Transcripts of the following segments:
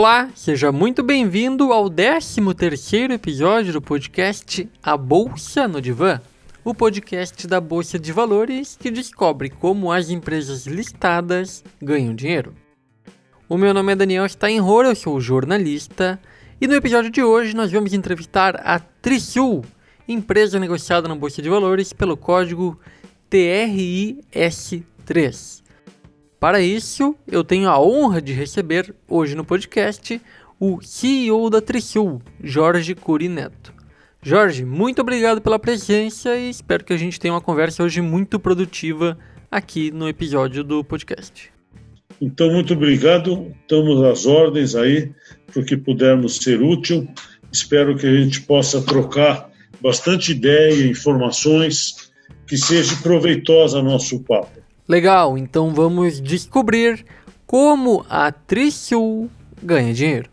Olá, seja muito bem-vindo ao 13º episódio do podcast A Bolsa no Divã, o podcast da Bolsa de Valores que descobre como as empresas listadas ganham dinheiro. O meu nome é Daniel Steinhor, eu sou jornalista, e no episódio de hoje nós vamos entrevistar a Trisul, empresa negociada na Bolsa de Valores pelo código TRIS3. Para isso, eu tenho a honra de receber hoje no podcast o CEO da Trisul, Jorge Curi Neto. Jorge, muito obrigado pela presença e espero que a gente tenha uma conversa hoje muito produtiva aqui no episódio do podcast. Então, muito obrigado. Estamos às ordens aí para que pudermos ser útil. Espero que a gente possa trocar bastante ideia, informações, que seja proveitosa nosso papo. Legal, então vamos descobrir como a Trisul ganha dinheiro.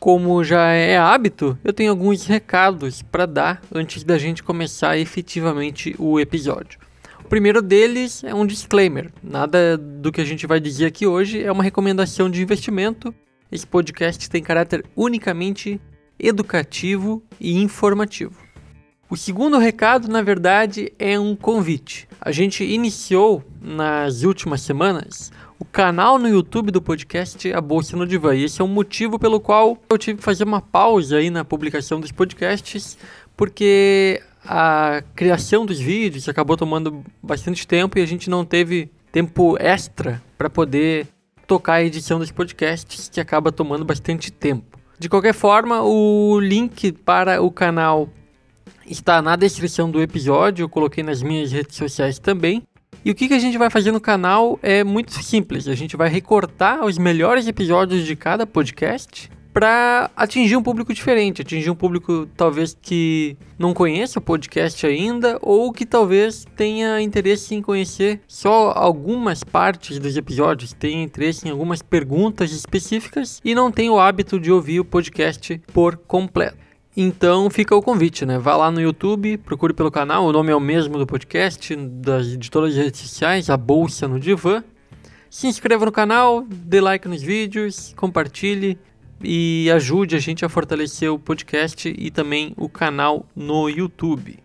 Como já é hábito, eu tenho alguns recados para dar antes da gente começar efetivamente o episódio. O primeiro deles é um disclaimer. Nada do que a gente vai dizer aqui hoje é uma recomendação de investimento esse podcast tem caráter unicamente educativo e informativo. O segundo recado, na verdade, é um convite. A gente iniciou nas últimas semanas o canal no YouTube do podcast A Bolsa no Divã. E esse é um motivo pelo qual eu tive que fazer uma pausa aí na publicação dos podcasts, porque a criação dos vídeos acabou tomando bastante tempo e a gente não teve tempo extra para poder tocar a edição dos podcasts, que acaba tomando bastante tempo. De qualquer forma, o link para o canal está na descrição do episódio, eu coloquei nas minhas redes sociais também. E o que, que a gente vai fazer no canal é muito simples. A gente vai recortar os melhores episódios de cada podcast para atingir um público diferente, atingir um público talvez que não conheça o podcast ainda ou que talvez tenha interesse em conhecer só algumas partes dos episódios, tenha interesse em algumas perguntas específicas e não tem o hábito de ouvir o podcast por completo. Então fica o convite, né? Vá lá no YouTube, procure pelo canal, o nome é o mesmo do podcast, das, de todas as redes sociais, a Bolsa no Divã. Se inscreva no canal, dê like nos vídeos, compartilhe, e ajude a gente a fortalecer o podcast e também o canal no YouTube.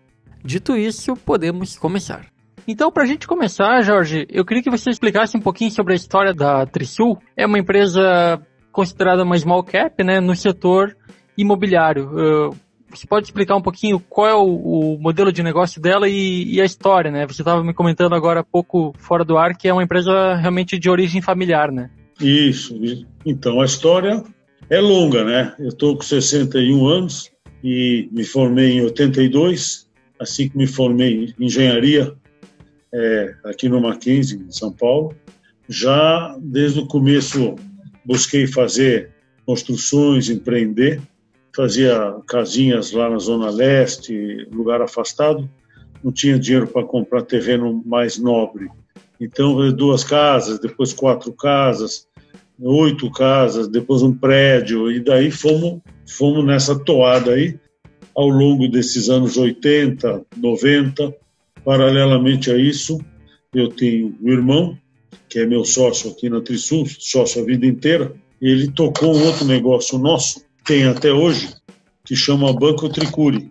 Dito isso, podemos começar. Então, para a gente começar, Jorge, eu queria que você explicasse um pouquinho sobre a história da Trisul. É uma empresa considerada uma small cap, né, no setor imobiliário. Uh, você pode explicar um pouquinho qual é o, o modelo de negócio dela e, e a história, né? Você estava me comentando agora há pouco fora do ar que é uma empresa realmente de origem familiar, né? Isso. Então, a história é longa, né? Eu estou com 61 anos e me formei em 82, assim que me formei em engenharia é, aqui no Mackenzie, em São Paulo. Já desde o começo busquei fazer construções, empreender, fazia casinhas lá na Zona Leste, lugar afastado, não tinha dinheiro para comprar terreno mais nobre. Então, duas casas, depois quatro casas, oito casas, depois um prédio, e daí fomos, fomos nessa toada aí ao longo desses anos 80, 90. Paralelamente a isso, eu tenho um irmão, que é meu sócio aqui na Trisul, sócio a vida inteira, ele tocou um outro negócio nosso, tem até hoje, que chama Banco Tricuri.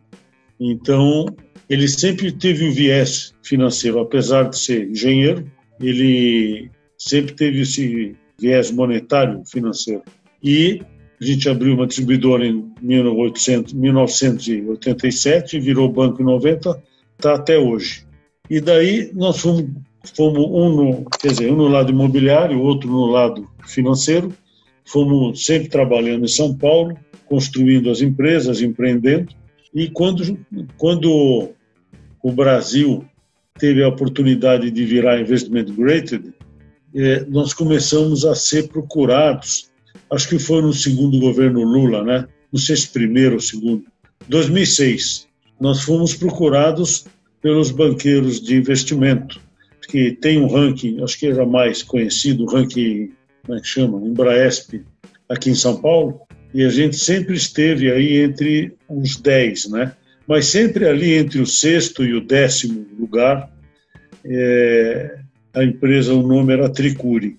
Então, ele sempre teve um viés financeiro, apesar de ser engenheiro, ele sempre teve esse viés monetário financeiro. E a gente abriu uma distribuidora em 1800, 1987, virou banco em 90, está até hoje. E daí nós fomos, fomos um no, quer dizer, um no lado imobiliário, outro no lado financeiro. Fomos sempre trabalhando em São Paulo, construindo as empresas, empreendendo. E quando, quando o Brasil teve a oportunidade de virar investment graded, é, nós começamos a ser procurados. Acho que foi no segundo governo Lula, né? Não sei se primeiro ou segundo. 2006, nós fomos procurados pelos banqueiros de investimento, que tem um ranking, acho que era mais conhecido, o ranking, como é que chama? Embraesp, aqui em São Paulo, e a gente sempre esteve aí entre os 10, né? mas sempre ali entre o sexto e o décimo lugar, é, a empresa, o nome era Tricuri.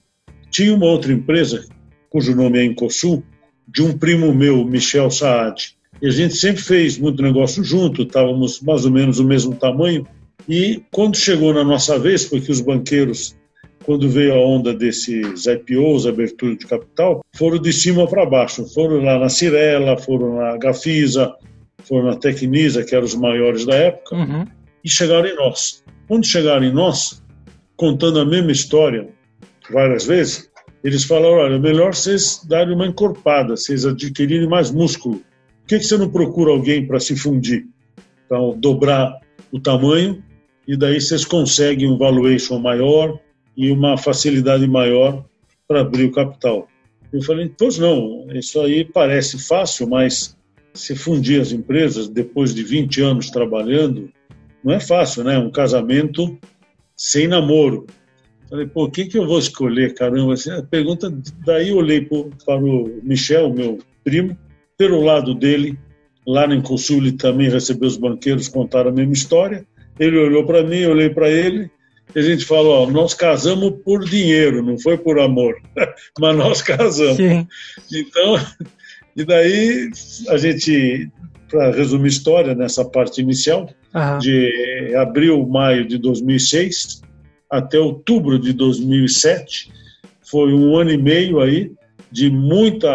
Tinha uma outra empresa, cujo nome é Incosul, de um primo meu, Michel Saad. E a gente sempre fez muito negócio junto, estávamos mais ou menos do mesmo tamanho. E quando chegou na nossa vez, porque os banqueiros, quando veio a onda desses IPOs, abertura de capital, foram de cima para baixo. Foram lá na Cirela, foram na Gafisa, foram na Tecnisa, que eram os maiores da época, uhum. e chegaram em nós. Quando chegaram em nós, contando a mesma história várias vezes, eles falaram: olha, melhor vocês darem uma encorpada, vocês adquirirem mais músculo. Por que, que você não procura alguém para se fundir? Então, dobrar o tamanho e daí vocês conseguem um valuation maior e uma facilidade maior para abrir o capital. Eu falei: pois não, isso aí parece fácil, mas se fundir as empresas depois de 20 anos trabalhando, não é fácil, né? Um casamento sem namoro. Falei, pô, o que, que eu vou escolher, caramba? Assim, a pergunta, daí eu olhei para o Michel, meu primo, pelo lado dele, lá no Incosul ele também recebeu os banqueiros, contaram a mesma história. Ele olhou para mim, eu olhei para ele, e a gente falou, ó, nós casamos por dinheiro, não foi por amor, mas nós casamos. Sim. Então, e daí a gente, para resumir a história nessa parte inicial, uhum. de abril, maio de 2006 até outubro de 2007, foi um ano e meio aí de muita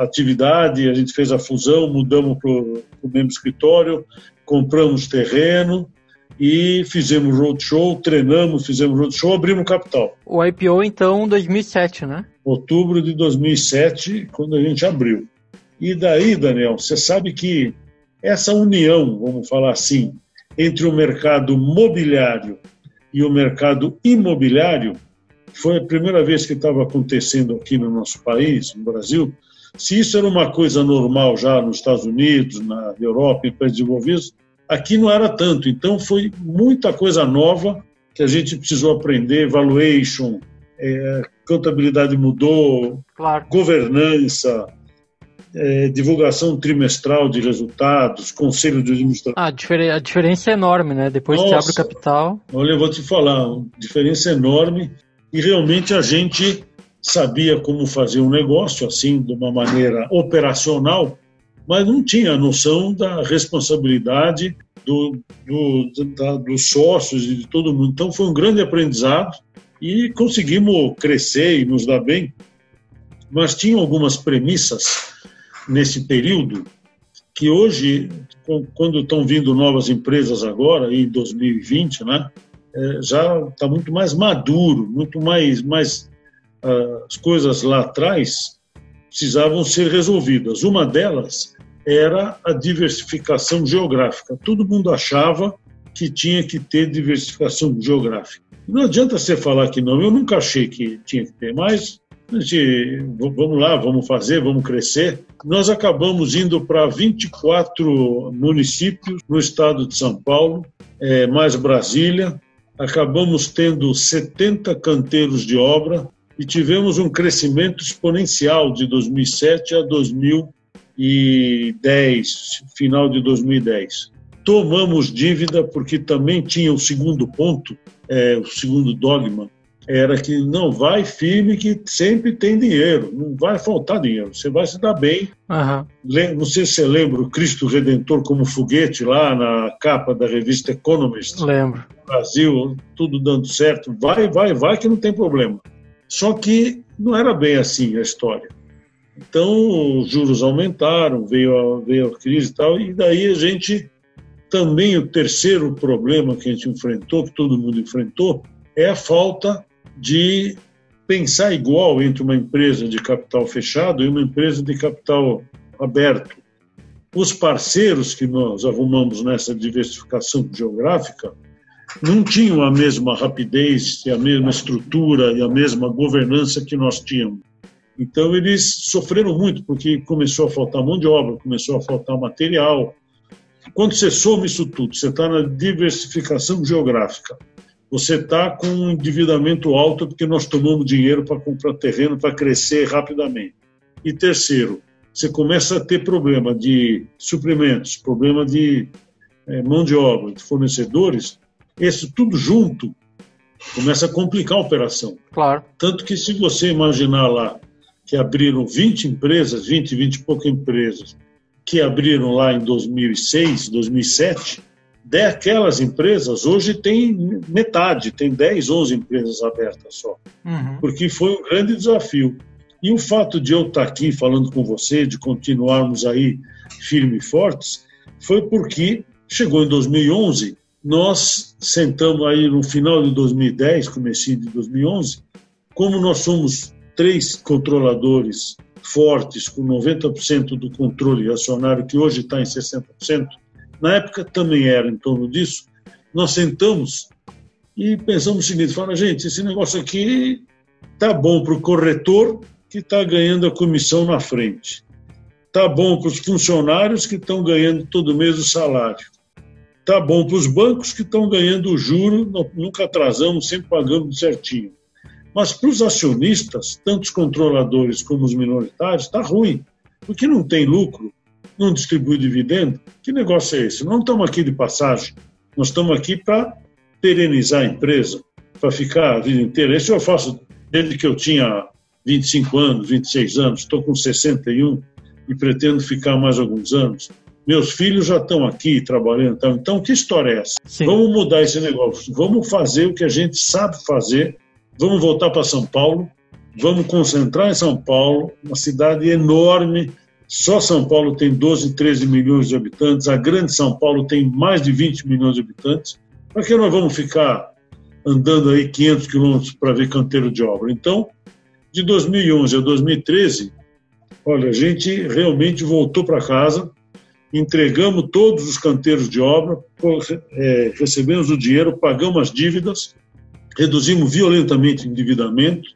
atividade. A gente fez a fusão, mudamos para o mesmo escritório, compramos terreno e fizemos roadshow, treinamos, fizemos roadshow, abrimos capital. O IPO então 2007, né? Outubro de 2007, quando a gente abriu. E daí, Daniel, você sabe que essa união, vamos falar assim, entre o mercado mobiliário e o mercado imobiliário foi a primeira vez que estava acontecendo aqui no nosso país, no Brasil. Se isso era uma coisa normal já nos Estados Unidos, na Europa, em países desenvolvidos, aqui não era tanto. Então foi muita coisa nova que a gente precisou aprender, valuation, é, contabilidade mudou, claro. governança, é, divulgação trimestral de resultados, conselho de administração. Ah, a, difer a diferença é enorme, né? Depois Nossa, que abre o capital. Olha, eu vou te falar, diferença enorme e realmente a gente sabia como fazer um negócio assim, de uma maneira operacional, mas não tinha a noção da responsabilidade do, do, da, dos sócios e de todo mundo. Então foi um grande aprendizado e conseguimos crescer e nos dar bem, mas tinha algumas premissas nesse período que hoje, quando estão vindo novas empresas agora, em 2020, né, é, já está muito mais maduro, muito mais, mais uh, as coisas lá atrás precisavam ser resolvidas. Uma delas era a diversificação geográfica. Todo mundo achava que tinha que ter diversificação geográfica. Não adianta você falar que não, eu nunca achei que tinha que ter, mas gente, vamos lá, vamos fazer, vamos crescer. Nós acabamos indo para 24 municípios no estado de São Paulo, é, mais Brasília. Acabamos tendo 70 canteiros de obra e tivemos um crescimento exponencial de 2007 a 2010, final de 2010. Tomamos dívida porque também tinha o segundo ponto, é, o segundo dogma, era que não vai firme que sempre tem dinheiro, não vai faltar dinheiro, você vai se dar bem. Uhum. Não sei se você lembra o Cristo Redentor como foguete lá na capa da revista Economist. Lembro. Brasil, tudo dando certo, vai, vai, vai que não tem problema. Só que não era bem assim a história. Então os juros aumentaram, veio a, veio a crise e tal, e daí a gente também o terceiro problema que a gente enfrentou, que todo mundo enfrentou, é a falta de pensar igual entre uma empresa de capital fechado e uma empresa de capital aberto. Os parceiros que nós arrumamos nessa diversificação geográfica não tinham a mesma rapidez, e a mesma estrutura e a mesma governança que nós tínhamos. Então eles sofreram muito porque começou a faltar mão de obra, começou a faltar material. Quando você soma isso tudo, você está na diversificação geográfica você está com um endividamento alto porque nós tomamos dinheiro para comprar terreno para crescer rapidamente. E terceiro, você começa a ter problema de suprimentos, problema de é, mão de obra, de fornecedores, isso tudo junto começa a complicar a operação. Claro. Tanto que se você imaginar lá que abriram 20 empresas, 20, 20 e poucas empresas, que abriram lá em 2006, 2007, daquelas empresas, hoje tem metade, tem 10, 11 empresas abertas só. Uhum. Porque foi um grande desafio. E o fato de eu estar aqui falando com você, de continuarmos aí firmes e fortes, foi porque chegou em 2011, nós sentamos aí no final de 2010, comecinho de 2011, como nós somos três controladores fortes, com 90% do controle acionário, que hoje está em 60%, na época também era em torno disso, nós sentamos e pensamos o seguinte, fala, gente, esse negócio aqui tá bom para o corretor que está ganhando a comissão na frente. Tá bom para os funcionários que estão ganhando todo mês o salário. Tá bom para os bancos que estão ganhando o juro, nunca atrasamos, sempre pagamos certinho. Mas para os acionistas, tanto os controladores como os minoritários, está ruim, porque não tem lucro, não distribui dividendo. Que negócio é esse? Não estamos aqui de passagem, nós estamos aqui para perenizar a empresa, para ficar a vida inteira. Isso eu faço desde que eu tinha 25 anos, 26 anos, estou com 61 e pretendo ficar mais alguns anos. Meus filhos já estão aqui trabalhando, então, então que história é essa? Sim. Vamos mudar esse negócio, vamos fazer o que a gente sabe fazer, vamos voltar para São Paulo, vamos concentrar em São Paulo, uma cidade enorme, só São Paulo tem 12, 13 milhões de habitantes, a grande São Paulo tem mais de 20 milhões de habitantes. Para que nós vamos ficar andando aí 500 quilômetros para ver canteiro de obra? Então, de 2011 a 2013, olha, a gente realmente voltou para casa, entregamos todos os canteiros de obra, é, recebemos o dinheiro, pagamos as dívidas, reduzimos violentamente o endividamento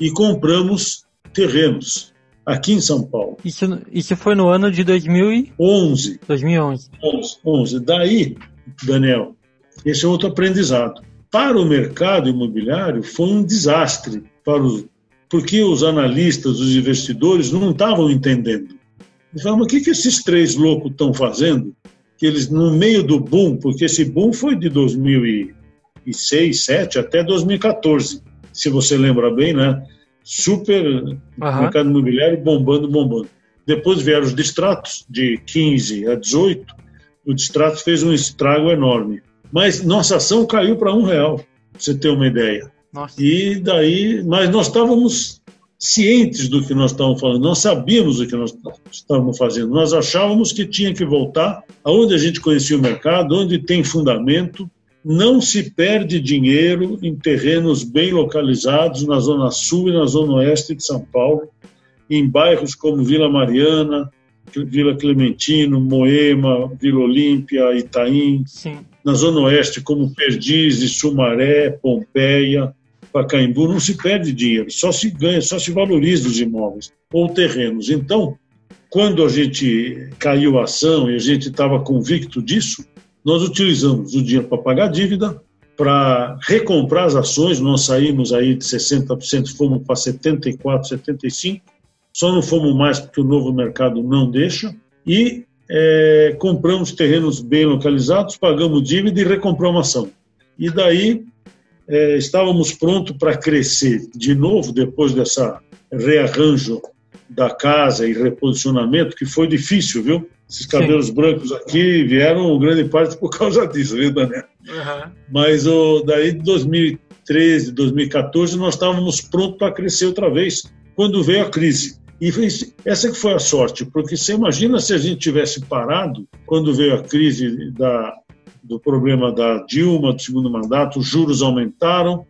e compramos terrenos aqui em São Paulo. Isso, isso foi no ano de 2011. 2011. 11, 11. Daí, Daniel, esse é outro aprendizado. Para o mercado imobiliário foi um desastre, para os, porque os analistas, os investidores não estavam entendendo. Eles falavam, o que, que esses três loucos estão fazendo? Que eles, no meio do boom, porque esse boom foi de 2006, 2007 até 2014, se você lembra bem, né? Super uhum. mercado imobiliário bombando, bombando. Depois vieram os distratos, de 15 a 18. O distrato fez um estrago enorme. Mas nossa ação caiu para um real, pra você ter uma ideia. Nossa. E daí, mas nós estávamos cientes do que nós estávamos falando, nós sabíamos o que nós estávamos fazendo, nós achávamos que tinha que voltar aonde a gente conhecia o mercado, onde tem fundamento, não se perde dinheiro em terrenos bem localizados na Zona Sul e na Zona Oeste de São Paulo, em bairros como Vila Mariana, Vila Clementino, Moema, Vila Olímpia, Itaim, Sim. na Zona Oeste como Perdizes, Sumaré, Pompeia, Pacaembu, não se perde dinheiro, só se ganha, só se valoriza os imóveis ou terrenos. Então, quando a gente caiu a ação e a gente estava convicto disso, nós utilizamos o dinheiro para pagar a dívida, para recomprar as ações, nós saímos aí de 60%, fomos para 74%, 75%, só não fomos mais porque o novo mercado não deixa, e é, compramos terrenos bem localizados, pagamos dívida e recompramos ação. E daí é, estávamos prontos para crescer de novo, depois dessa rearranjo da casa e reposicionamento, que foi difícil, viu? Esses cabelos Sim. brancos aqui vieram grande parte por causa disso, viu, Daniel? Uhum. Mas o, daí de 2013, 2014, nós estávamos prontos para crescer outra vez, quando veio a crise. E essa que foi a sorte, porque você imagina se a gente tivesse parado quando veio a crise da, do problema da Dilma, do segundo mandato, os juros aumentaram,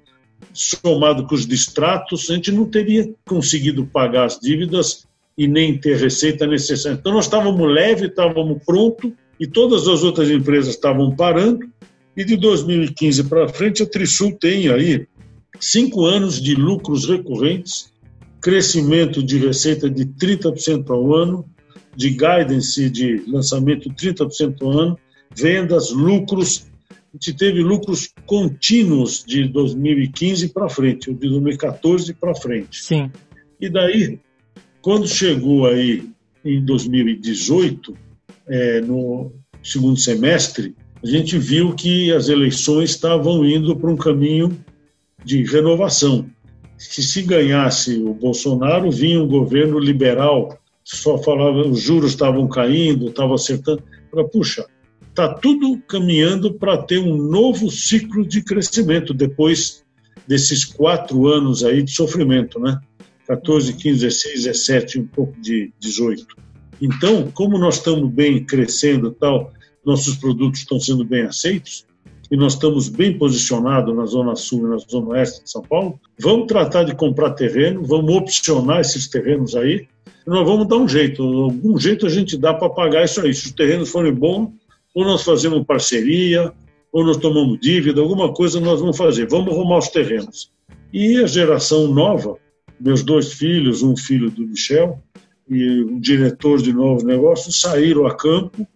somado com os distratos, a gente não teria conseguido pagar as dívidas e nem ter receita necessária. Então, nós estávamos leve, estávamos pronto e todas as outras empresas estavam parando. E de 2015 para frente, a Trisul tem aí cinco anos de lucros recorrentes, crescimento de receita de 30% ao ano, de guidance de lançamento 30% ao ano, vendas, lucros. A gente teve lucros contínuos de 2015 para frente, ou de 2014 para frente. Sim. E daí quando chegou aí em 2018, é, no, segundo semestre, a gente viu que as eleições estavam indo para um caminho de renovação. Que se ganhasse o Bolsonaro, vinha um governo liberal, só falava, os juros estavam caindo, estava acertando. Falei, puxa, está tudo caminhando para ter um novo ciclo de crescimento depois desses quatro anos aí de sofrimento, né? 14, 15, 16, 17, um pouco de 18. Então, como nós estamos bem crescendo tal, nossos produtos estão sendo bem aceitos e nós estamos bem posicionados na Zona Sul e na Zona Oeste de São Paulo, vamos tratar de comprar terreno, vamos opcionar esses terrenos aí, e nós vamos dar um jeito, algum jeito a gente dá para pagar isso aí. Se os terrenos forem bons, ou nós fazemos parceria, ou nós tomamos dívida, alguma coisa nós vamos fazer. Vamos arrumar os terrenos. E a geração nova, meus dois filhos, um filho do Michel e um diretor de novos negócios, saíram a campo.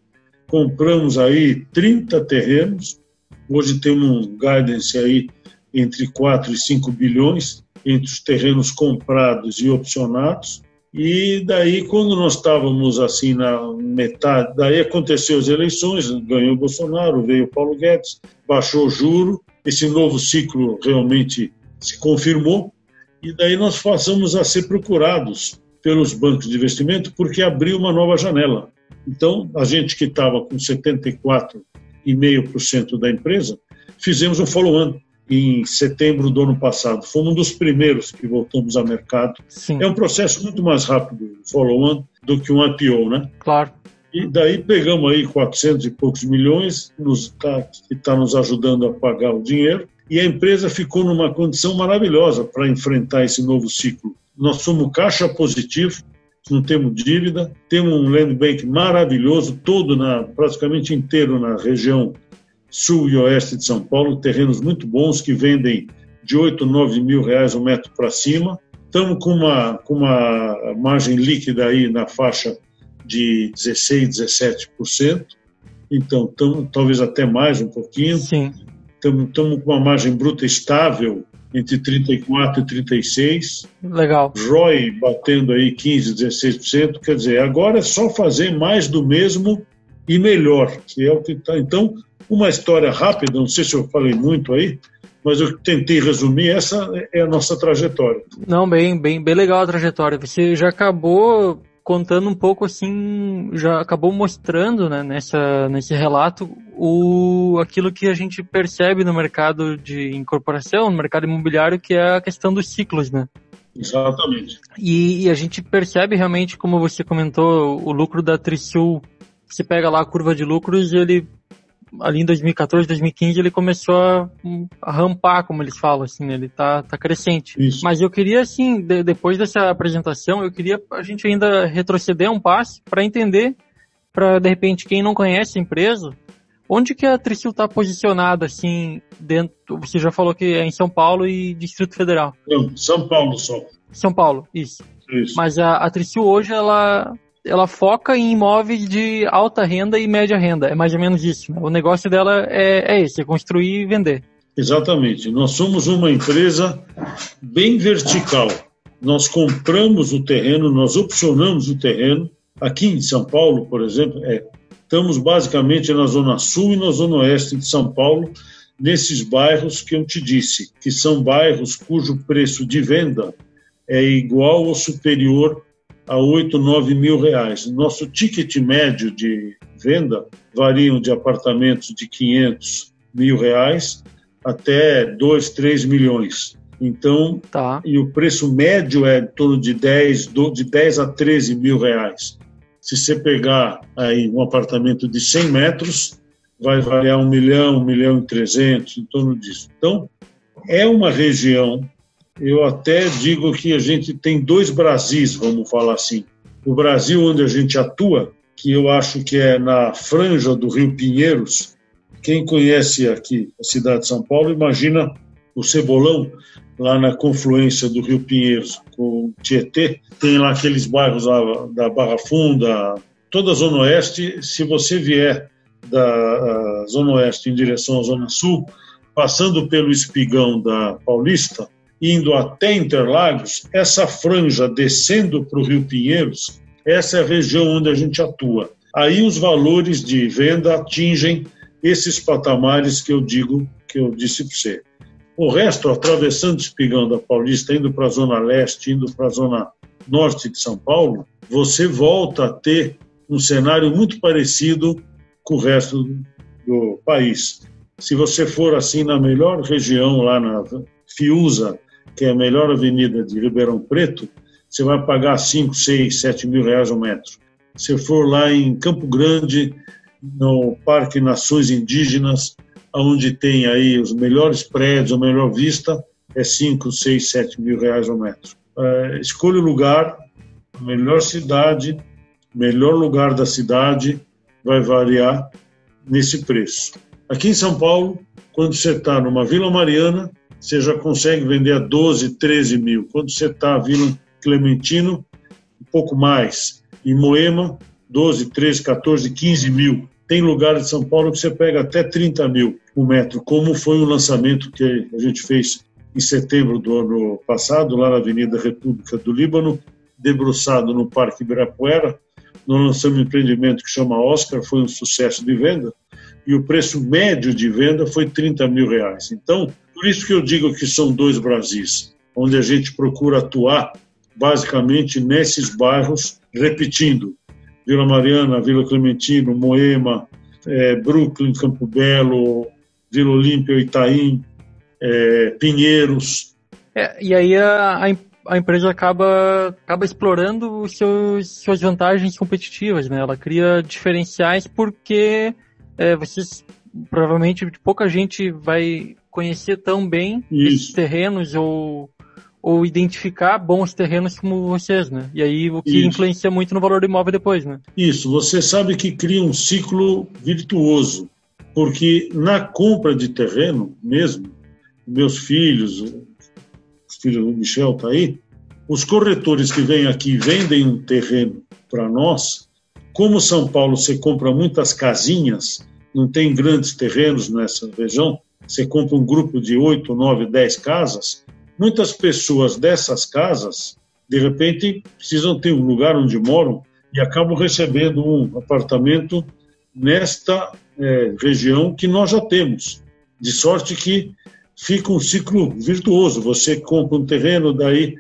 Compramos aí 30 terrenos. Hoje temos um guidance aí entre 4 e 5 bilhões entre os terrenos comprados e opcionados. E daí, quando nós estávamos assim na metade, daí aconteceu as eleições, ganhou o Bolsonaro, veio o Paulo Guedes, baixou o juro, esse novo ciclo realmente se confirmou, e daí nós passamos a ser procurados pelos bancos de investimento porque abriu uma nova janela. Então, a gente que estava com 74,5% da empresa, fizemos um follow-on em setembro do ano passado. Fomos um dos primeiros que voltamos ao mercado. Sim. É um processo muito mais rápido, follow-on, do que um IPO, né? Claro. E daí pegamos aí 400 e poucos milhões, nos, tá, que está nos ajudando a pagar o dinheiro, e a empresa ficou numa condição maravilhosa para enfrentar esse novo ciclo. Nós somos caixa positivo, não temos dívida, temos um land bank maravilhoso, todo na, praticamente inteiro na região sul e oeste de São Paulo, terrenos muito bons que vendem de 8, 9 mil reais o um metro para cima. Estamos com uma, com uma margem líquida aí na faixa de 16, 17%. Então, tamo, talvez até mais um pouquinho. Sim. Estamos com uma margem bruta estável entre 34 e 36. Legal. ROI batendo aí 15, 16%. Quer dizer, agora é só fazer mais do mesmo e melhor, que é o que está. Então, uma história rápida, não sei se eu falei muito aí, mas eu tentei resumir, essa é a nossa trajetória. Não, bem, bem, bem legal a trajetória. Você já acabou contando um pouco assim, já acabou mostrando, né, nessa, nesse relato o aquilo que a gente percebe no mercado de incorporação, no mercado imobiliário, que é a questão dos ciclos, né? Exatamente. E, e a gente percebe realmente, como você comentou, o lucro da Trisul, você pega lá a curva de lucros, ele ali em 2014, 2015, ele começou a, a rampar, como eles falam, assim, né? ele tá, tá crescente. Isso. Mas eu queria, assim, de, depois dessa apresentação, eu queria a gente ainda retroceder um passo para entender, para de repente quem não conhece a empresa, onde que a Tricil está posicionada, assim, dentro, você já falou que é em São Paulo e Distrito Federal. Não, São Paulo só. São Paulo, isso. Isso. Mas a, a Tricil hoje, ela ela foca em imóveis de alta renda e média renda. É mais ou menos isso. Né? O negócio dela é, é esse, é construir e vender. Exatamente. Nós somos uma empresa bem vertical. Nós compramos o terreno, nós opcionamos o terreno. Aqui em São Paulo, por exemplo, é, estamos basicamente na zona sul e na zona oeste de São Paulo, nesses bairros que eu te disse, que são bairros cujo preço de venda é igual ou superior a 8, 9 mil reais. Nosso ticket médio de venda variam de apartamentos de 500 mil reais até 2, 3 milhões. Então, tá. e o preço médio é em torno de 10, de 10 a 13 mil reais. Se você pegar aí um apartamento de 100 metros, vai variar um milhão, um milhão e trezentos, em torno disso. Então, é uma região eu até digo que a gente tem dois Brasis, vamos falar assim. O Brasil onde a gente atua, que eu acho que é na franja do Rio Pinheiros. Quem conhece aqui a cidade de São Paulo, imagina o Cebolão, lá na confluência do Rio Pinheiros com o Tietê. Tem lá aqueles bairros da Barra Funda, toda a Zona Oeste. Se você vier da Zona Oeste em direção à Zona Sul, passando pelo espigão da Paulista, indo até Interlagos, essa franja descendo para o Rio Pinheiros, essa é a região onde a gente atua. aí os valores de venda atingem esses patamares que eu digo, que eu disse para você. O resto, atravessando o Espigão da Paulista, indo para a Zona Leste, indo para a Zona Norte de São Paulo, você volta a ter um cenário muito parecido com o resto do país. Se você for assim na melhor região, lá na Fiuza, que é a melhor avenida de Ribeirão Preto, você vai pagar 5, 6, 7 mil reais o metro. Se for lá em Campo Grande, no Parque Nações Indígenas, onde tem aí os melhores prédios, a melhor vista, é 5, 6, 7 mil reais o metro. É, escolha o lugar, a melhor cidade, melhor lugar da cidade, vai variar nesse preço. Aqui em São Paulo, quando você está numa Vila Mariana, você já consegue vender a 12, 13 mil. Quando você está Vila Clementino, um pouco mais. Em Moema, 12, 13, 14, 15 mil. Tem lugares de São Paulo que você pega até 30 mil o metro, como foi o lançamento que a gente fez em setembro do ano passado, lá na Avenida República do Líbano, debruçado no Parque Ibirapuera. Nós lançamos um empreendimento que chama Oscar, foi um sucesso de venda, e o preço médio de venda foi 30 mil reais. Então, por isso que eu digo que são dois Brasis, onde a gente procura atuar basicamente nesses bairros, repetindo, Vila Mariana, Vila Clementino, Moema, é, Brooklyn, Campo Belo, Vila Olímpia, Itaim, é, Pinheiros. É, e aí a, a, empresa acaba, acaba explorando seus, suas vantagens competitivas, né? Ela cria diferenciais porque é, vocês provavelmente pouca gente vai conhecer tão bem Isso. esses terrenos ou ou identificar bons terrenos como vocês, né? E aí o que Isso. influencia muito no valor do imóvel depois, né? Isso, você sabe que cria um ciclo virtuoso, porque na compra de terreno mesmo, meus filhos, os filhos do Michel tá aí, os corretores que vêm aqui vendem um terreno para nós, como São Paulo você compra muitas casinhas, não tem grandes terrenos nessa região, você compra um grupo de 8, 9, 10 casas, muitas pessoas dessas casas, de repente, precisam ter um lugar onde moram e acabam recebendo um apartamento nesta é, região que nós já temos. De sorte que fica um ciclo virtuoso. Você compra um terreno, daí,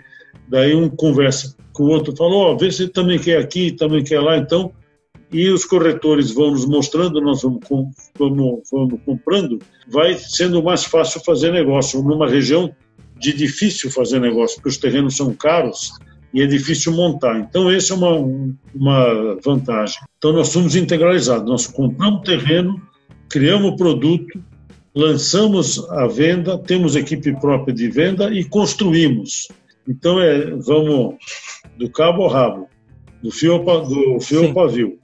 daí um conversa com o outro, fala, ó, oh, vê se também quer aqui, também quer lá, então e os corretores vão nos mostrando, nós vamos, vamos, vamos comprando, vai sendo mais fácil fazer negócio. Numa região de difícil fazer negócio, porque os terrenos são caros e é difícil montar. Então, essa é uma, uma vantagem. Então, nós somos integralizados. Nós compramos terreno, criamos o produto, lançamos a venda, temos equipe própria de venda e construímos. Então, é, vamos do cabo ao rabo, do fio ao, do fio ao pavio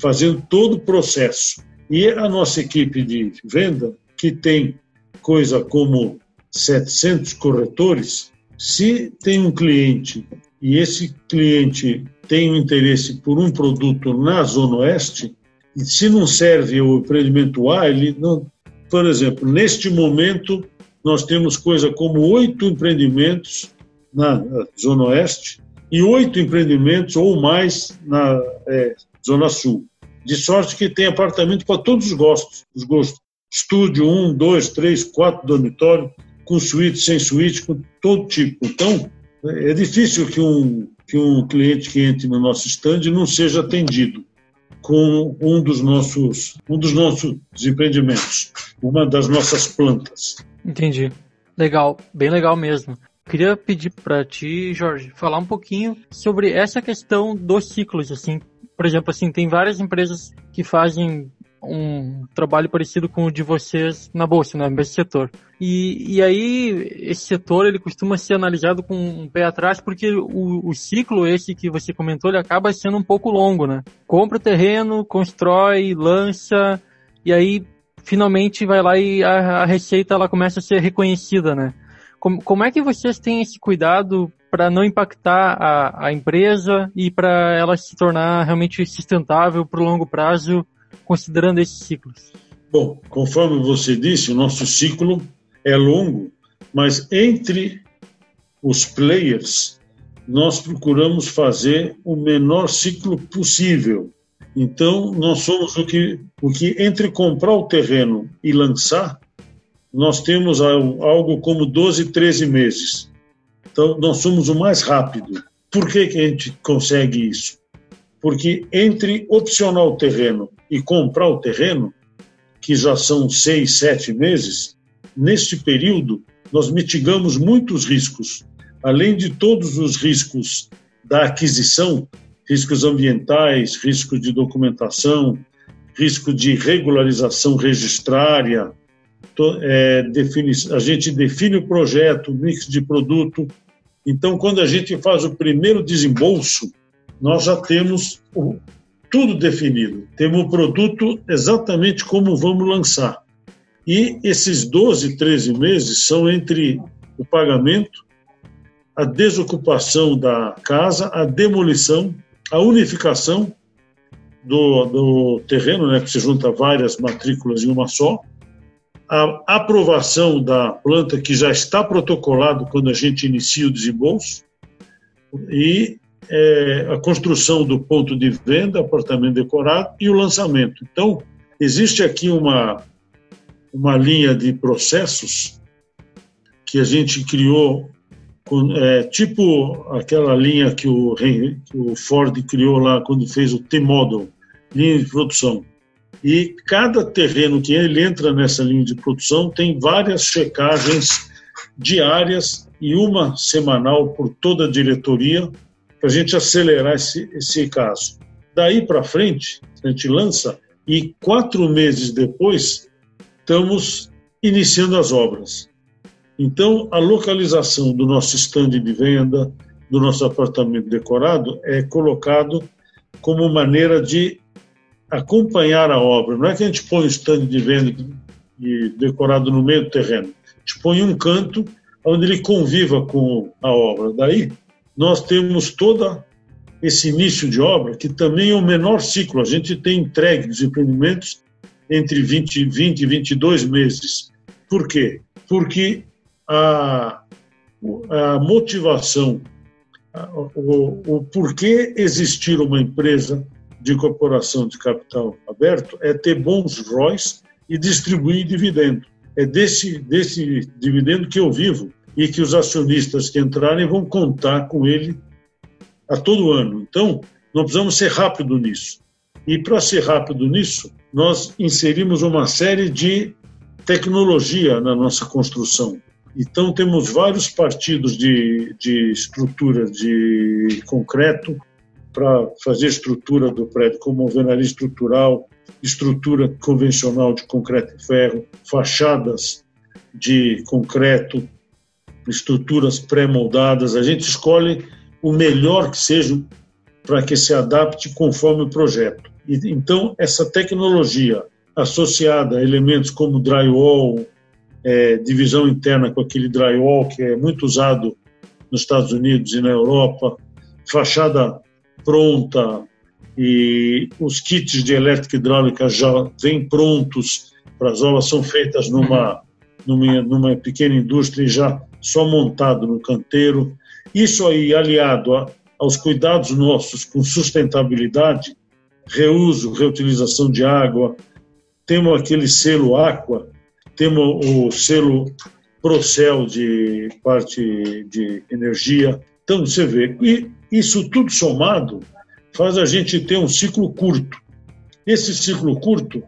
fazendo todo o processo. E a nossa equipe de venda, que tem coisa como 700 corretores, se tem um cliente e esse cliente tem um interesse por um produto na Zona Oeste, e se não serve o empreendimento A, ele não. Por exemplo, neste momento, nós temos coisa como oito empreendimentos na Zona Oeste e oito empreendimentos ou mais na é, Zona Sul. De sorte que tem apartamento para todos os gostos, os gostos. Estúdio, um, dois, três, quatro dormitórios, com suíte, sem suíte, com todo tipo. Então, é difícil que um, que um cliente que entre no nosso estande não seja atendido com um dos nossos um dos nossos empreendimentos, uma das nossas plantas. Entendi. Legal, bem legal mesmo. Queria pedir para ti, Jorge, falar um pouquinho sobre essa questão dos ciclos, assim, por exemplo, assim, tem várias empresas que fazem um trabalho parecido com o de vocês na bolsa, né, nesse setor. E, e aí esse setor ele costuma ser analisado com um pé atrás porque o, o ciclo esse que você comentou ele acaba sendo um pouco longo, né? Compra o terreno, constrói, lança e aí finalmente vai lá e a, a receita ela começa a ser reconhecida, né? Como, como é que vocês têm esse cuidado para não impactar a, a empresa e para ela se tornar realmente sustentável para o longo prazo, considerando esses ciclos? Bom, conforme você disse, o nosso ciclo é longo, mas entre os players, nós procuramos fazer o menor ciclo possível. Então, nós somos o que, o que entre comprar o terreno e lançar, nós temos algo como 12, 13 meses. Então, nós somos o mais rápido. Por que, que a gente consegue isso? Porque entre opcionar o terreno e comprar o terreno, que já são seis, sete meses, neste período nós mitigamos muitos riscos. Além de todos os riscos da aquisição, riscos ambientais, risco de documentação, risco de regularização registrária, é, a gente define o projeto, o mix de produto. Então, quando a gente faz o primeiro desembolso, nós já temos o, tudo definido. Temos o produto exatamente como vamos lançar. E esses 12, 13 meses são entre o pagamento, a desocupação da casa, a demolição, a unificação do, do terreno, né, que se junta várias matrículas em uma só, a aprovação da planta, que já está protocolado quando a gente inicia o desembolso, e é, a construção do ponto de venda, apartamento decorado e o lançamento. Então, existe aqui uma, uma linha de processos que a gente criou, é, tipo aquela linha que o, que o Ford criou lá quando fez o T-Model, linha de produção. E cada terreno que ele entra nessa linha de produção tem várias checagens diárias e uma semanal por toda a diretoria para a gente acelerar esse, esse caso. Daí para frente, a gente lança e quatro meses depois estamos iniciando as obras. Então, a localização do nosso estande de venda, do nosso apartamento decorado, é colocado como maneira de acompanhar a obra. Não é que a gente põe o estande de venda e decorado no meio do terreno. A gente põe um canto onde ele conviva com a obra. Daí, nós temos todo esse início de obra, que também é o menor ciclo. A gente tem entregue dos empreendimentos entre 20, 20 e 22 meses. Por quê? Porque a, a motivação, o, o porquê existir uma empresa de corporação de capital aberto é ter bons ROIs e distribuir dividendo. É desse, desse dividendo que eu vivo e que os acionistas que entrarem vão contar com ele a todo ano. Então, nós precisamos ser rápido nisso. E para ser rápido nisso, nós inserimos uma série de tecnologia na nossa construção. Então, temos vários partidos de, de estrutura de concreto para fazer estrutura do prédio, como alvenaria estrutural, estrutura convencional de concreto e ferro, fachadas de concreto, estruturas pré-moldadas. A gente escolhe o melhor que seja para que se adapte conforme o projeto. E, então, essa tecnologia associada a elementos como drywall, é, divisão interna com aquele drywall que é muito usado nos Estados Unidos e na Europa, fachada pronta e os kits de elétrica hidráulica já vêm prontos para as obras são feitas numa numa, numa pequena indústria já só montado no canteiro. Isso aí aliado a, aos cuidados nossos com sustentabilidade, reuso, reutilização de água, temos aquele selo Aqua, temos o selo Procel de parte de energia. Então, você vê, e isso tudo somado faz a gente ter um ciclo curto. Esse ciclo curto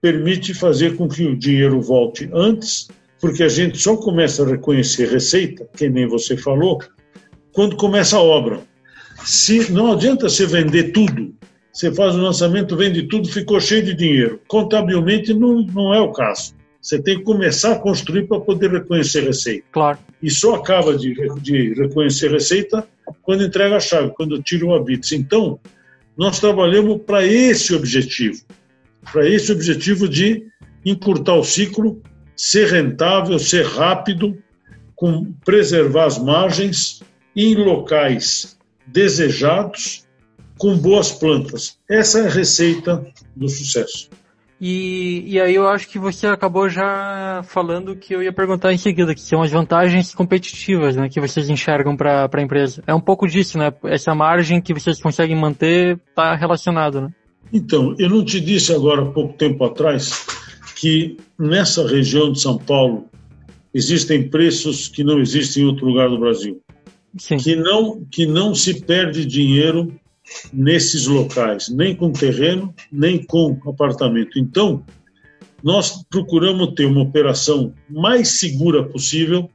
permite fazer com que o dinheiro volte antes, porque a gente só começa a reconhecer receita, que nem você falou, quando começa a obra. Se não adianta você vender tudo, você faz o lançamento, vende tudo, ficou cheio de dinheiro. Contabilmente não, não é o caso. Você tem que começar a construir para poder reconhecer receita. Claro. E só acaba de, de reconhecer receita quando entrega a chave, quando tira o habits. Então, nós trabalhamos para esse objetivo, para esse objetivo de encurtar o ciclo, ser rentável, ser rápido, com preservar as margens em locais desejados, com boas plantas. Essa é a receita do sucesso. E, e aí eu acho que você acabou já falando que eu ia perguntar em seguida, que são as vantagens competitivas né, que vocês enxergam para a empresa. É um pouco disso, né? Essa margem que vocês conseguem manter está relacionado, né? Então, eu não te disse agora, pouco tempo atrás, que nessa região de São Paulo existem preços que não existem em outro lugar do Brasil. Sim. Que, não, que não se perde dinheiro nesses locais, nem com terreno, nem com apartamento. Então, nós procuramos ter uma operação mais segura possível,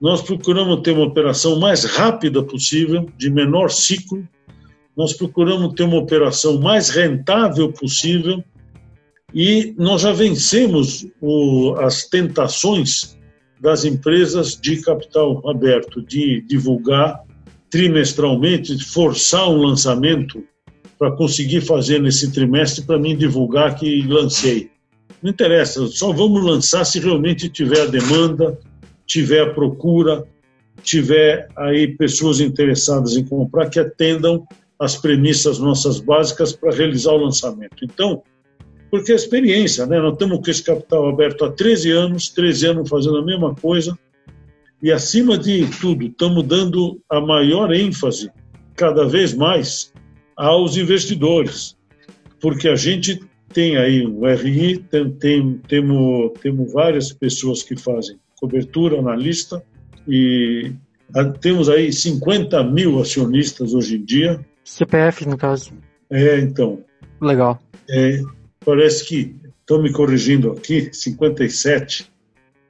nós procuramos ter uma operação mais rápida possível, de menor ciclo, nós procuramos ter uma operação mais rentável possível e nós já vencemos o, as tentações das empresas de capital aberto de divulgar trimestralmente, forçar um lançamento para conseguir fazer nesse trimestre para mim divulgar que lancei. Não interessa, só vamos lançar se realmente tiver a demanda, tiver a procura, tiver aí pessoas interessadas em comprar que atendam as premissas nossas básicas para realizar o lançamento. Então, porque a experiência, né? Nós estamos com esse capital aberto há 13 anos, 13 anos fazendo a mesma coisa, e acima de tudo, estamos dando a maior ênfase, cada vez mais, aos investidores, porque a gente tem aí o RI, tem, tem, temos, temos várias pessoas que fazem cobertura, analista, e temos aí 50 mil acionistas hoje em dia. CPF, no caso. É, então. Legal. É, parece que, estão me corrigindo aqui, 57.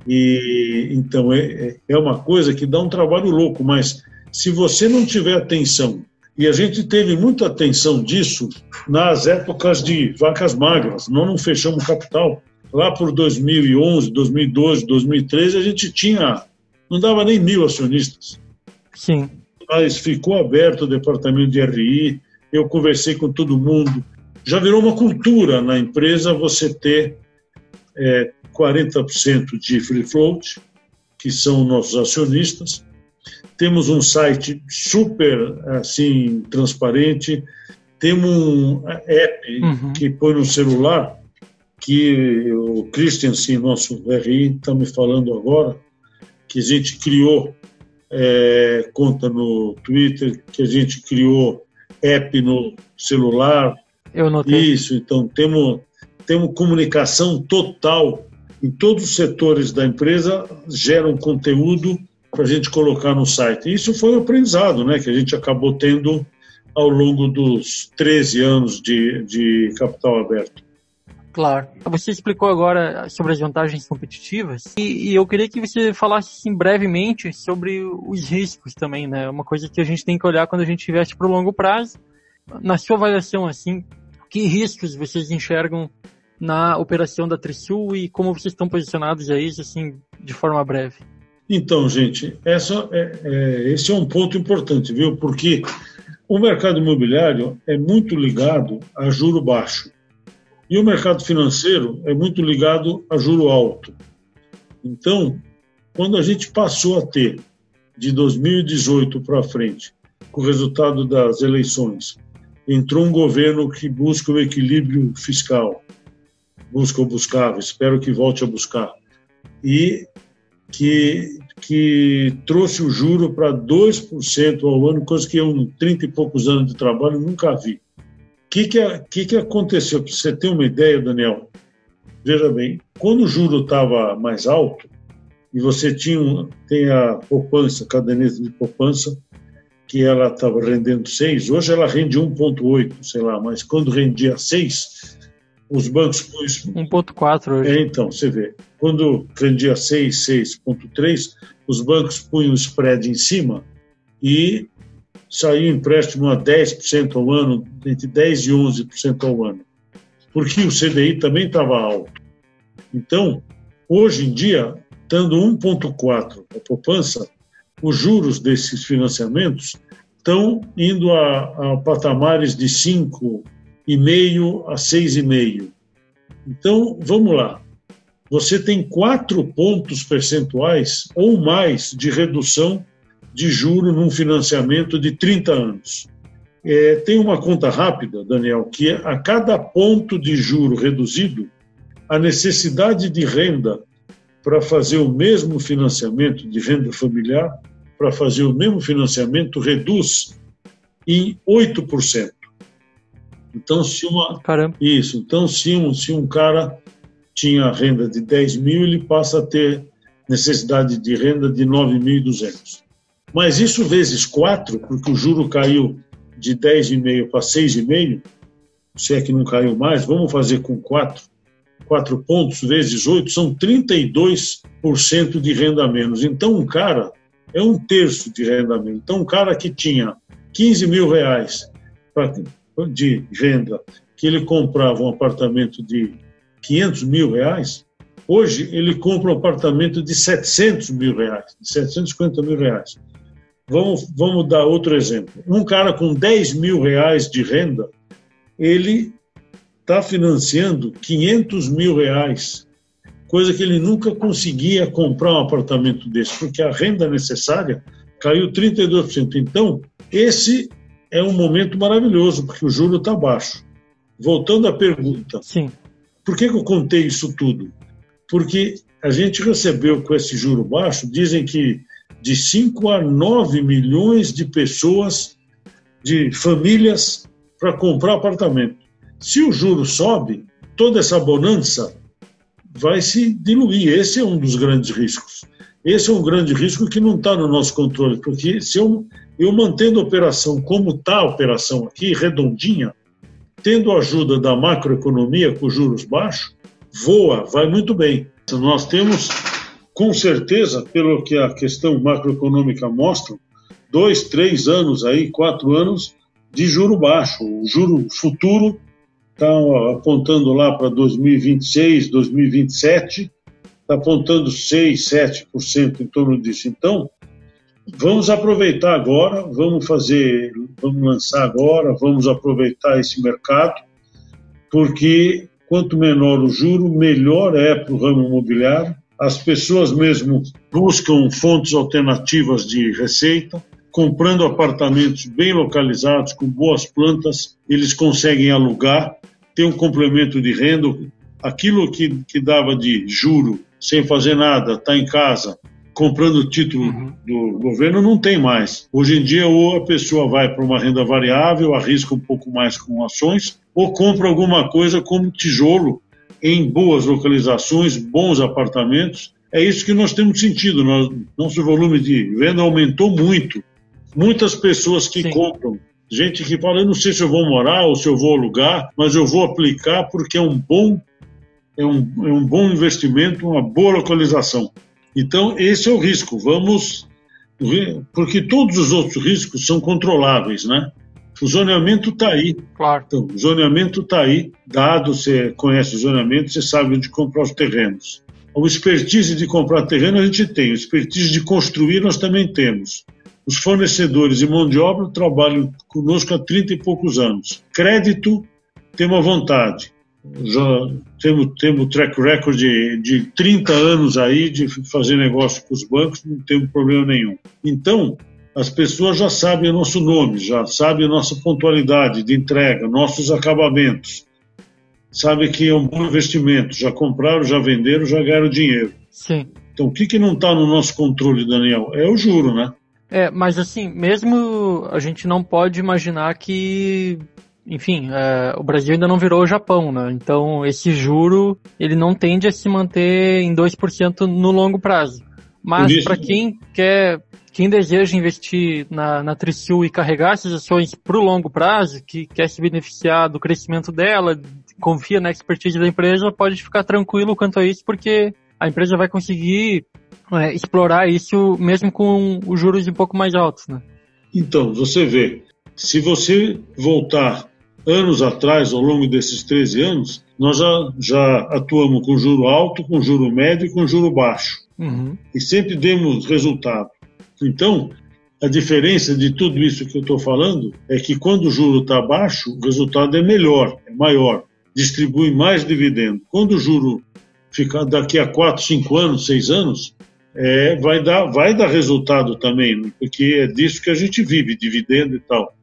E então é, é uma coisa que dá um trabalho louco, mas se você não tiver atenção, e a gente teve muita atenção disso nas épocas de vacas magras, nós não fechamos capital. Lá por 2011, 2012, 2013, a gente tinha, não dava nem mil acionistas. Sim. Mas ficou aberto o departamento de RI, eu conversei com todo mundo. Já virou uma cultura na empresa você ter é, 40% de free float, que são nossos acionistas. Temos um site super assim transparente. Temos um app uhum. que põe no celular que o Christiansen, nosso RI, está me falando agora, que a gente criou é, conta no Twitter, que a gente criou app no celular. Eu notei. Isso, então temos, temos comunicação total em todos os setores da empresa geram conteúdo para a gente colocar no site. Isso foi um aprendizado né, que a gente acabou tendo ao longo dos 13 anos de, de capital aberto. Claro. Você explicou agora sobre as vantagens competitivas e, e, eu queria que você falasse assim, brevemente sobre os riscos também, né? Uma coisa que a gente tem que olhar quando a gente investe para o longo prazo. Na sua avaliação, assim, que riscos vocês enxergam na operação da Trisul e como vocês estão posicionados aí, assim, de forma breve? Então, gente, essa é, é, esse é um ponto importante, viu? Porque o mercado imobiliário é muito ligado a juro baixo e o mercado financeiro é muito ligado a juro alto. Então, quando a gente passou a ter de 2018 para frente, com o resultado das eleições, entrou um governo que busca o equilíbrio fiscal, busca buscava, espero que volte a buscar, e que, que trouxe o juro para 2% ao ano, coisa que eu, em 30 e poucos anos de trabalho, nunca vi. O que, que, que, que aconteceu? Para você ter uma ideia, Daniel, veja bem, quando o juro estava mais alto, e você tinha tem a poupança, a caderneta de poupança, que ela estava rendendo 6, hoje ela rende 1,8, sei lá, mas quando rendia 6, os bancos... 1.4 hoje. É, então, você vê, quando rendia 6, 6.3, os bancos punham o spread em cima e saiu empréstimo a 10% ao ano, entre 10% e 11% ao ano, porque o CDI também estava alto. Então, hoje em dia, estando 1,4 a poupança, os juros desses financiamentos estão indo a, a patamares de 5 5,5 a 6,5. Então, vamos lá. Você tem quatro pontos percentuais ou mais de redução de juro num financiamento de 30 anos. É, tem uma conta rápida, Daniel, que a cada ponto de juro reduzido, a necessidade de renda para fazer o mesmo financiamento de renda familiar, para fazer o mesmo financiamento, reduz em 8%. Então, se uma. Caramba. Isso. Então, se um, se um cara tinha renda de 10 mil, ele passa a ter necessidade de renda de 9.200. Mas isso vezes 4, porque o juro caiu de 10,5 para 6,5, se é que não caiu mais, vamos fazer com 4. 4 pontos vezes 8 são 32% de renda a menos. Então, um cara é um terço de renda a menos. Então, um cara que tinha 15 mil reais de renda, que ele comprava um apartamento de 500 mil reais, hoje ele compra um apartamento de 700 mil reais, de 750 mil reais. Vamos, vamos dar outro exemplo. Um cara com 10 mil reais de renda, ele está financiando 500 mil reais, coisa que ele nunca conseguia comprar um apartamento desse, porque a renda necessária caiu 32%. Então, esse é um momento maravilhoso, porque o juro está baixo. Voltando à pergunta, Sim. por que, que eu contei isso tudo? Porque a gente recebeu com esse juro baixo, dizem que de 5 a 9 milhões de pessoas, de famílias, para comprar apartamento. Se o juro sobe, toda essa bonança vai se diluir. Esse é um dos grandes riscos. Esse é um grande risco que não está no nosso controle, porque se eu, eu mantendo a operação como está a operação aqui, redondinha, tendo a ajuda da macroeconomia com juros baixos, voa, vai muito bem. Nós temos, com certeza, pelo que a questão macroeconômica mostra, dois, três anos aí, quatro anos de juro baixo. O juro futuro está apontando lá para 2026, 2027, está apontando 6, 7% em torno disso. Então, vamos aproveitar agora, vamos fazer, vamos lançar agora, vamos aproveitar esse mercado, porque quanto menor o juro, melhor é para o ramo imobiliário. As pessoas mesmo buscam fontes alternativas de receita, comprando apartamentos bem localizados, com boas plantas, eles conseguem alugar, tem um complemento de renda. Aquilo que, que dava de juro sem fazer nada, está em casa, comprando título uhum. do governo, não tem mais. Hoje em dia, ou a pessoa vai para uma renda variável, arrisca um pouco mais com ações, ou compra alguma coisa como tijolo em boas localizações, bons apartamentos. É isso que nós temos sentido. Nós, nosso volume de venda aumentou muito. Muitas pessoas que Sim. compram, gente que fala, eu não sei se eu vou morar ou se eu vou alugar, mas eu vou aplicar porque é um bom, é um, é um bom investimento, uma boa localização. Então, esse é o risco. Vamos. Porque todos os outros riscos são controláveis, né? O zoneamento está aí. Claro. Então, o zoneamento está aí, dado, você conhece o zoneamento, você sabe onde comprar os terrenos. O expertise de comprar terreno a gente tem, o expertise de construir nós também temos. Os fornecedores e mão de obra trabalham conosco há 30 e poucos anos. Crédito, temos a vontade. Já temos, temos track record de, de 30 anos aí de fazer negócio com os bancos, não temos problema nenhum. Então, as pessoas já sabem o nosso nome, já sabem a nossa pontualidade de entrega, nossos acabamentos. Sabem que é um bom investimento, já compraram, já venderam, já ganharam dinheiro. Sim. Então, o que, que não está no nosso controle, Daniel? É o juro, né? É, mas assim, mesmo a gente não pode imaginar que, enfim, é, o Brasil ainda não virou o Japão, né? Então, esse juro, ele não tende a se manter em 2% no longo prazo. Mas para quem quer quem deseja investir na, na Trisul e carregar essas ações para o longo prazo, que quer se beneficiar do crescimento dela, confia na expertise da empresa, pode ficar tranquilo quanto a isso, porque a empresa vai conseguir é, explorar isso mesmo com os juros um pouco mais altos, né? Então, você vê, se você voltar anos atrás, ao longo desses 13 anos, nós já, já atuamos com juro alto, com juro médio e com juro baixo. Uhum. E sempre demos resultado. Então, a diferença de tudo isso que eu estou falando é que quando o juro está baixo, o resultado é melhor, é maior, distribui mais dividendo. Quando o juro ficar daqui a 4, 5 anos, 6 anos, é, vai, dar, vai dar resultado também, né? porque é disso que a gente vive, dividendo e tal.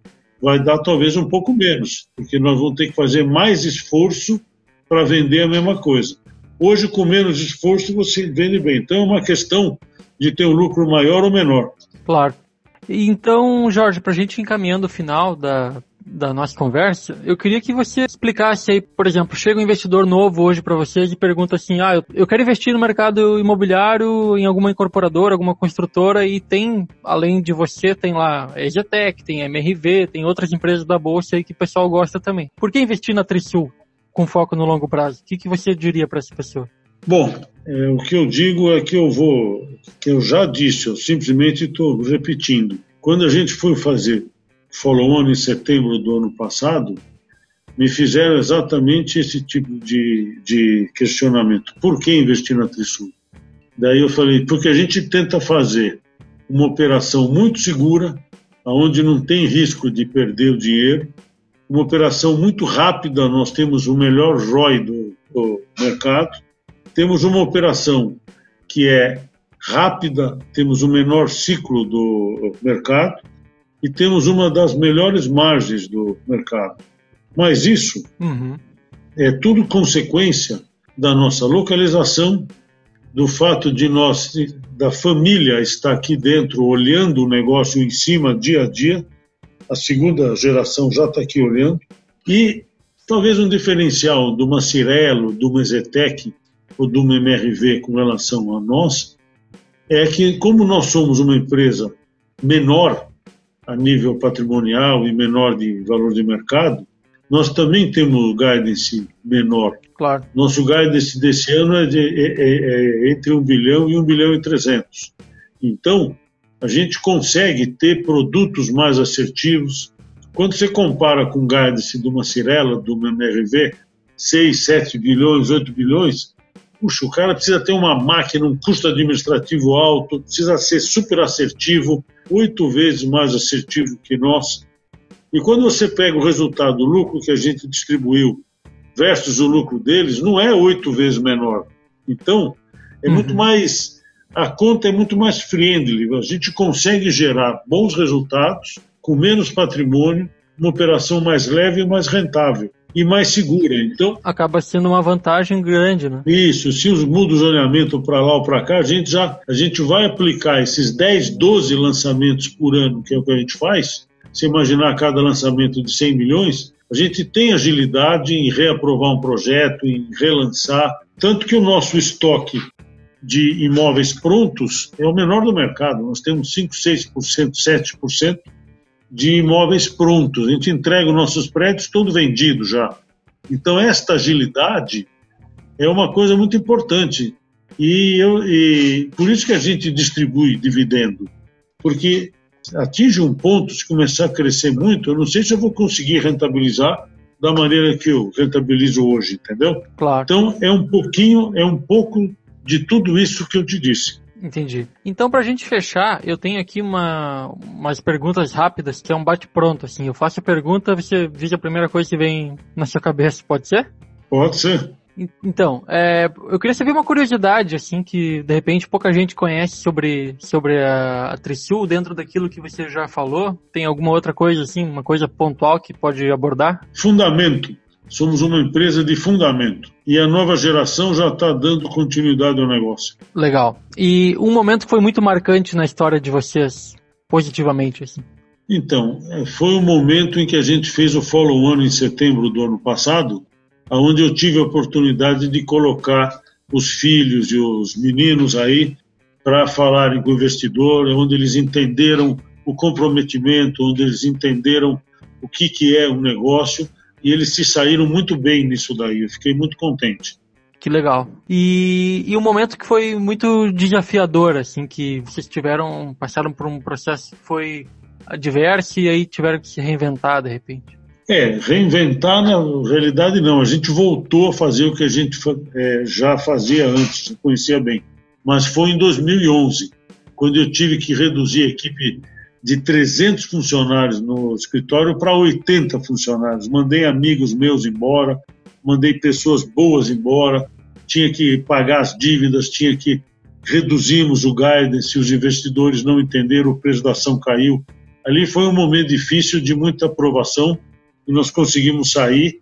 Vai dar talvez um pouco menos, porque nós vamos ter que fazer mais esforço para vender a mesma coisa. Hoje, com menos esforço, você vende bem. Então, é uma questão de ter um lucro maior ou menor. Claro. Então, Jorge, para a gente encaminhando o final da, da nossa conversa, eu queria que você explicasse aí, por exemplo, chega um investidor novo hoje para vocês e pergunta assim: ah, eu quero investir no mercado imobiliário em alguma incorporadora, alguma construtora e tem, além de você, tem lá EGTEC, tem MRV, tem outras empresas da bolsa aí que o pessoal gosta também. Por que investir na Trisul com foco no longo prazo? O que, que você diria para essa pessoa? Bom, é, o que eu digo é que eu vou, que eu já disse, eu simplesmente estou repetindo. Quando a gente foi fazer follow-on em setembro do ano passado, me fizeram exatamente esse tipo de, de questionamento. Por que investir na Trisul? Daí eu falei, porque a gente tenta fazer uma operação muito segura, onde não tem risco de perder o dinheiro, uma operação muito rápida, nós temos o melhor ROI do, do mercado, temos uma operação que é rápida, temos o menor ciclo do mercado e temos uma das melhores margens do mercado. Mas isso uhum. é tudo consequência da nossa localização, do fato de nós, da família estar aqui dentro olhando o negócio em cima dia a dia, a segunda geração já está aqui olhando, e talvez um diferencial de uma Cirelo, de uma Zetec, ou do MRV com relação a nós é que, como nós somos uma empresa menor a nível patrimonial e menor de valor de mercado, nós também temos guidance menor. Claro. Nosso guidance desse ano é, de, é, é, é entre 1 bilhão e 1 bilhão e 300. Então, a gente consegue ter produtos mais assertivos. Quando você compara com o guidance de uma Cirela, do MRV, 6, 7 bilhões, 8 bilhões, Puxa, o cara precisa ter uma máquina, um custo administrativo alto, precisa ser super assertivo, oito vezes mais assertivo que nós. E quando você pega o resultado, o lucro que a gente distribuiu versus o lucro deles, não é oito vezes menor. Então, é uhum. muito mais. A conta é muito mais friendly. A gente consegue gerar bons resultados com menos patrimônio, uma operação mais leve e mais rentável e mais segura. Então acaba sendo uma vantagem grande, né? Isso. Se os muda o zoneamento para lá ou para cá, a gente já a gente vai aplicar esses 10, 12 lançamentos por ano, que é o que a gente faz. Se imaginar cada lançamento de 100 milhões, a gente tem agilidade em reaprovar um projeto, em relançar, tanto que o nosso estoque de imóveis prontos é o menor do mercado. Nós temos 5, 6%, 7% de imóveis prontos. A gente entrega os nossos prédios todo vendido já. Então, esta agilidade é uma coisa muito importante. E, eu, e por isso que a gente distribui dividendo. Porque atinge um ponto, se começar a crescer muito, eu não sei se eu vou conseguir rentabilizar da maneira que eu rentabilizo hoje, entendeu? Claro. Então, é um pouquinho, é um pouco de tudo isso que eu te disse. Entendi. Então, para a gente fechar, eu tenho aqui uma, umas perguntas rápidas, que é um bate-pronto, assim. Eu faço a pergunta, você diz a primeira coisa que vem na sua cabeça, pode ser? Pode ser. Então, é, eu queria saber uma curiosidade, assim, que de repente pouca gente conhece sobre, sobre a, a Trisul, dentro daquilo que você já falou. Tem alguma outra coisa, assim, uma coisa pontual que pode abordar? Fundamento. Somos uma empresa de fundamento e a nova geração já está dando continuidade ao negócio. Legal. E um momento que foi muito marcante na história de vocês, positivamente, assim? Então, é, foi o momento em que a gente fez o follow-on em setembro do ano passado, onde eu tive a oportunidade de colocar os filhos e os meninos aí para falarem com o investidor, onde eles entenderam o comprometimento, onde eles entenderam o que, que é um negócio e eles se saíram muito bem nisso daí. Eu fiquei muito contente. Que legal. E, e um momento que foi muito desafiador, assim, que vocês tiveram, passaram por um processo que foi adverso e aí tiveram que se reinventar de repente. É, reinventar na realidade não. A gente voltou a fazer o que a gente é, já fazia antes, conhecia bem. Mas foi em 2011, quando eu tive que reduzir a equipe de 300 funcionários no escritório para 80 funcionários. Mandei amigos meus embora, mandei pessoas boas embora, tinha que pagar as dívidas, tinha que reduzimos o guidance, os investidores não entenderam, o preço da ação caiu. Ali foi um momento difícil de muita aprovação e nós conseguimos sair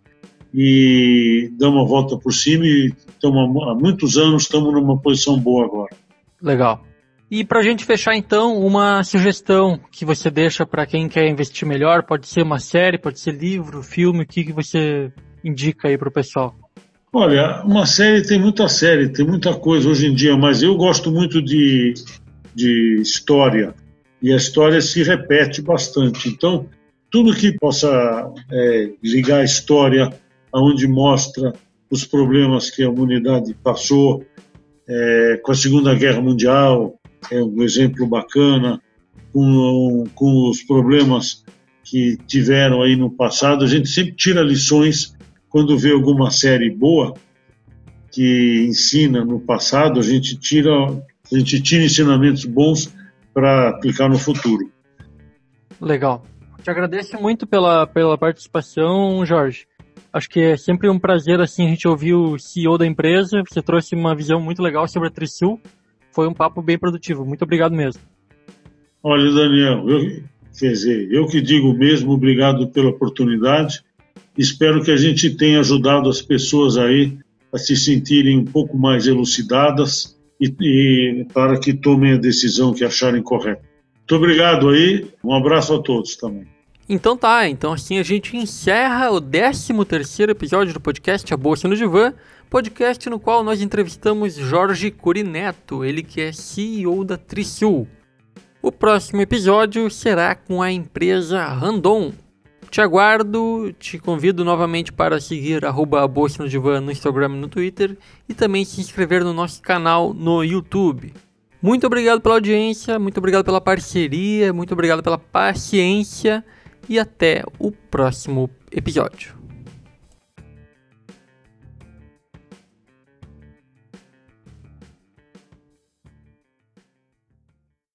e dar uma volta por cima e estamos, há muitos anos estamos numa posição boa agora. Legal. E para a gente fechar então, uma sugestão que você deixa para quem quer investir melhor, pode ser uma série, pode ser livro, filme, o que, que você indica aí para o pessoal? Olha, uma série tem muita série, tem muita coisa hoje em dia, mas eu gosto muito de, de história e a história se repete bastante. Então, tudo que possa é, ligar a história, aonde mostra os problemas que a humanidade passou é, com a Segunda Guerra Mundial, é um exemplo bacana, com, com os problemas que tiveram aí no passado. A gente sempre tira lições quando vê alguma série boa que ensina no passado, a gente tira, a gente tira ensinamentos bons para aplicar no futuro. Legal. Te agradeço muito pela, pela participação, Jorge. Acho que é sempre um prazer assim a gente ouvir o CEO da empresa. Você trouxe uma visão muito legal sobre a Trisul. Foi um papo bem produtivo. Muito obrigado mesmo. Olha, Daniel, eu, quer dizer, eu que digo mesmo, obrigado pela oportunidade Espero que a gente tenha ajudado as pessoas aí a se sentirem um pouco mais elucidadas e, e para que tomem a decisão que acharem correta. Muito obrigado aí, um abraço a todos também. Então tá, então assim a gente encerra o 13 terceiro episódio do podcast A Bolsa no Divã, podcast no qual nós entrevistamos Jorge Curineto, ele que é CEO da Trisul. O próximo episódio será com a empresa Randon, te aguardo, te convido novamente para seguir arroba no no Instagram e no Twitter e também se inscrever no nosso canal no YouTube. Muito obrigado pela audiência, muito obrigado pela parceria, muito obrigado pela paciência e até o próximo episódio.